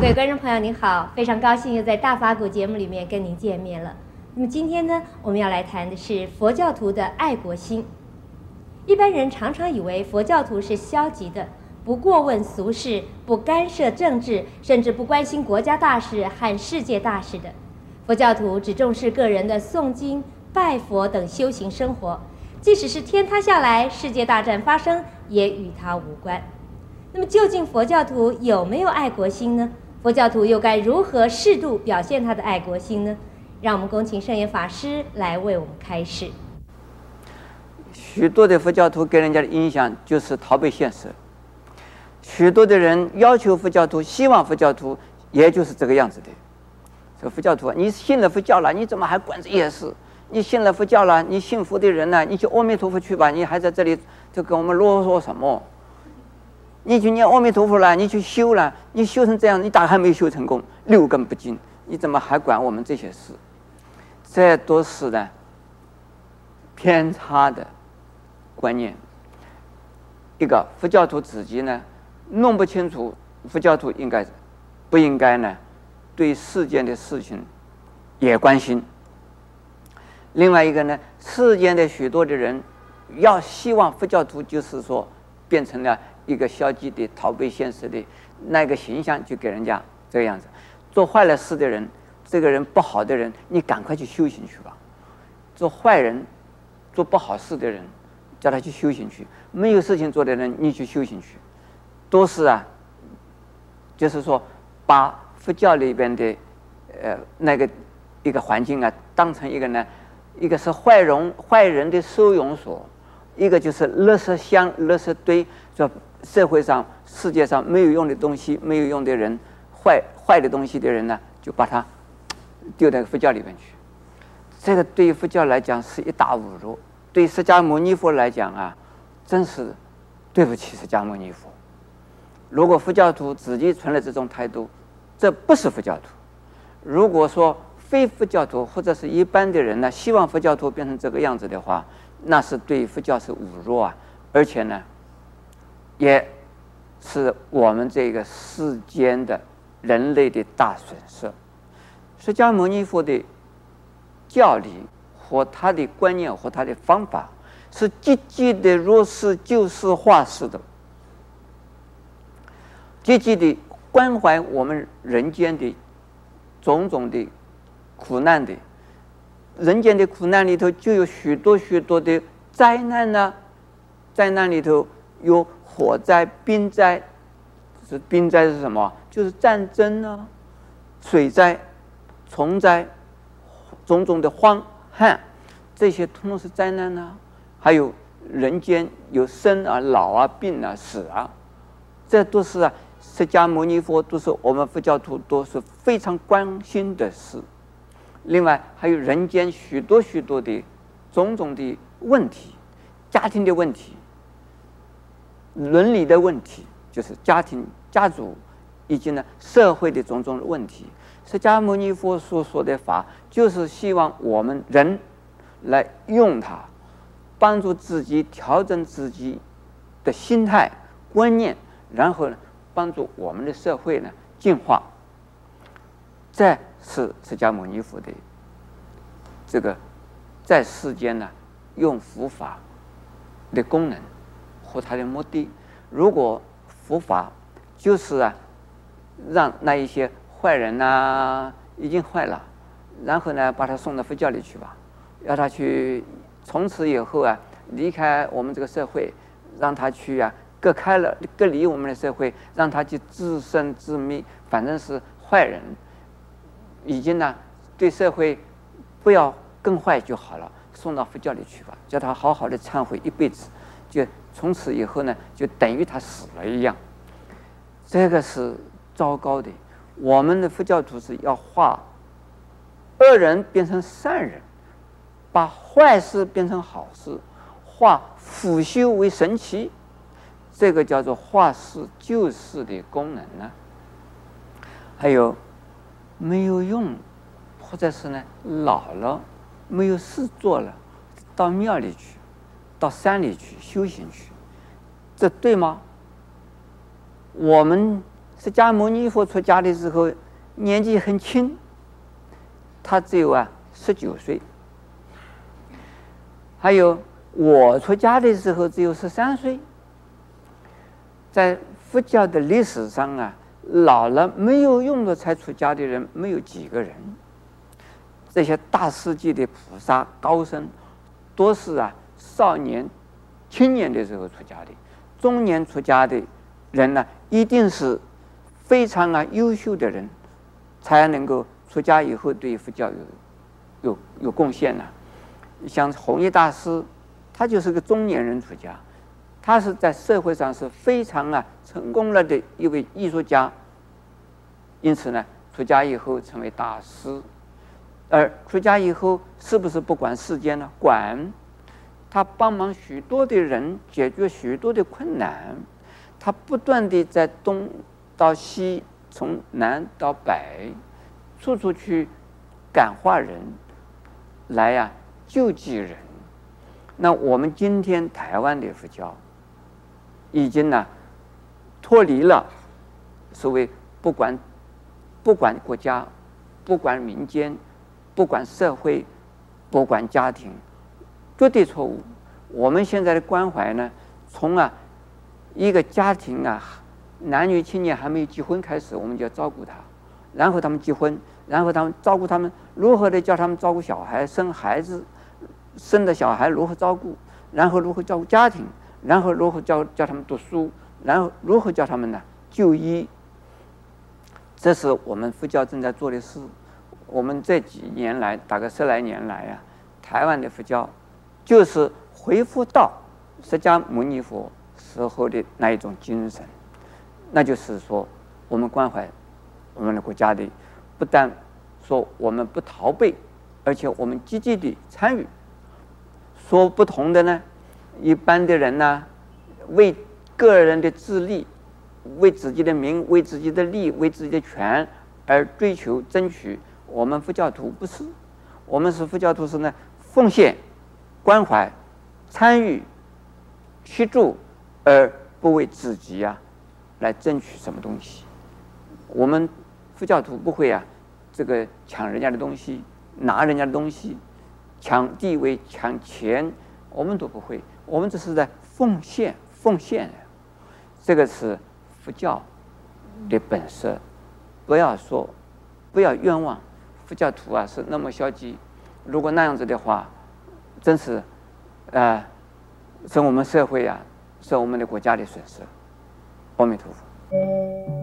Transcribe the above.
各位观众朋友，您好，非常高兴又在大法古节目里面跟您见面了。那么今天呢，我们要来谈的是佛教徒的爱国心。一般人常常以为佛教徒是消极的，不过问俗事，不干涉政治，甚至不关心国家大事和世界大事的。佛教徒只重视个人的诵经、拜佛等修行生活，即使是天塌下来、世界大战发生，也与他无关。那么，究竟佛教徒有没有爱国心呢？佛教徒又该如何适度表现他的爱国心呢？让我们恭请圣严法师来为我们开示。许多的佛教徒给人家的印象就是逃避现实。许多的人要求佛教徒，希望佛教徒，也就是这个样子的。这个佛教徒啊，你信了佛教了，你怎么还管这些事？你信了佛教了，你信佛的人呢？你去阿弥陀佛去吧，你还在这里就跟我们啰嗦什么？你去念阿弥陀佛了，你去修了，你修成这样，你大概还没修成功，六根不净，你怎么还管我们这些事？这都是呢偏差的观念。一个佛教徒自己呢弄不清楚，佛教徒应该不应该呢对世间的事情也关心。另外一个呢，世间的许多的人要希望佛教徒就是说变成了。一个消极的、逃避现实的那个形象，就给人家这个样子。做坏了事的人，这个人不好的人，你赶快去修行去吧。做坏人、做不好事的人，叫他去修行去。没有事情做的人，你去修行去。都是啊，就是说，把佛教里边的呃那个一个环境啊，当成一个呢，一个是坏人坏人的收容所，一个就是垃圾箱、垃圾堆，说。社会上、世界上没有用的东西、没有用的人、坏坏的东西的人呢，就把它丢到佛教里面去。这个对于佛教来讲是一大侮辱，对释迦牟尼佛来讲啊，真是对不起释迦牟尼佛。如果佛教徒自己存了这种态度，这不是佛教徒。如果说非佛教徒或者是一般的人呢，希望佛教徒变成这个样子的话，那是对佛教是侮辱啊，而且呢。也是我们这个世间的人类的大损失。释迦牟尼佛的教理和他的观念和他的方法，是积极的如实就事化世的，积极的关怀我们人间的种种的苦难的。人间的苦难里头就有许多许多的灾难呢，灾难里头有。火灾、冰灾，是冰灾是什么？就是战争啊，水灾、虫灾，种种的荒旱，这些通通是灾难啊。还有人间有生啊、老啊、病啊、死啊，这都是啊，释迦牟尼佛都是我们佛教徒都是非常关心的事。另外还有人间许多许多的种种的问题，家庭的问题。伦理的问题，就是家庭、家族以及呢社会的种种的问题。释迦牟尼佛所说的法，就是希望我们人来用它，帮助自己调整自己的心态、观念，然后呢帮助我们的社会呢进化。这是释迦牟尼佛的这个在世间呢用佛法的功能。和他的目的，如果佛法就是啊，让那一些坏人呐、已经坏了，然后呢把他送到佛教里去吧，要他去从此以后啊离开我们这个社会，让他去啊隔开了隔离我们的社会，让他去自生自灭，反正是坏人，已经呢对社会不要更坏就好了，送到佛教里去吧，叫他好好的忏悔一辈子，就。从此以后呢，就等于他死了一样，这个是糟糕的。我们的佛教徒是要化恶人变成善人，把坏事变成好事，化腐朽为神奇，这个叫做化事救世的功能呢。还有没有用，或者是呢老了没有事做了，到庙里去。到山里去修行去，这对吗？我们释迦牟尼佛出家的时候年纪很轻，他只有啊十九岁。还有我出家的时候只有十三岁。在佛教的历史上啊，老了没有用的才出家的人没有几个人。这些大世界的菩萨高僧，都是啊少年、青年的时候出家的，中年出家的人呢，一定是非常啊优秀的人，才能够出家以后对佛教有有有贡献呢。像弘一大师，他就是个中年人出家，他是在社会上是非常啊成功了的一位艺术家，因此呢，出家以后成为大师。而出家以后，是不是不管世间呢？管，他帮忙许多的人解决许多的困难，他不断地在东到西，从南到北，处处去感化人，来呀、救济人。那我们今天台湾的佛教，已经呢脱离了所谓不管不管国家，不管民间。不管社会，不管家庭，绝对错误。我们现在的关怀呢，从啊一个家庭啊男女青年还没有结婚开始，我们就要照顾他，然后他们结婚，然后他们照顾他们，如何的教他们照顾小孩、生孩子，生的小孩如何照顾，然后如何照顾家庭，然后如何教教他们读书，然后如何教他们呢就医。这是我们佛教正在做的事。我们这几年来，大概十来年来啊，台湾的佛教就是恢复到释迦牟尼佛时候的那一种精神，那就是说，我们关怀我们的国家的，不但说我们不逃避，而且我们积极的参与。说不同的呢，一般的人呢，为个人的自利，为自己的名，为自己的利，为自己的权而追求争取。我们佛教徒不是，我们是佛教徒是呢，奉献、关怀、参与、协助，而不为自己啊来争取什么东西。我们佛教徒不会啊，这个抢人家的东西，拿人家的东西，抢地位、抢钱，我们都不会。我们只是在奉献，奉献。这个是佛教的本色，不要说，不要冤枉。佛教徒啊，是那么消极。如果那样子的话，真是，啊、呃，是我们社会呀，是我们的国家的损失。阿弥陀佛。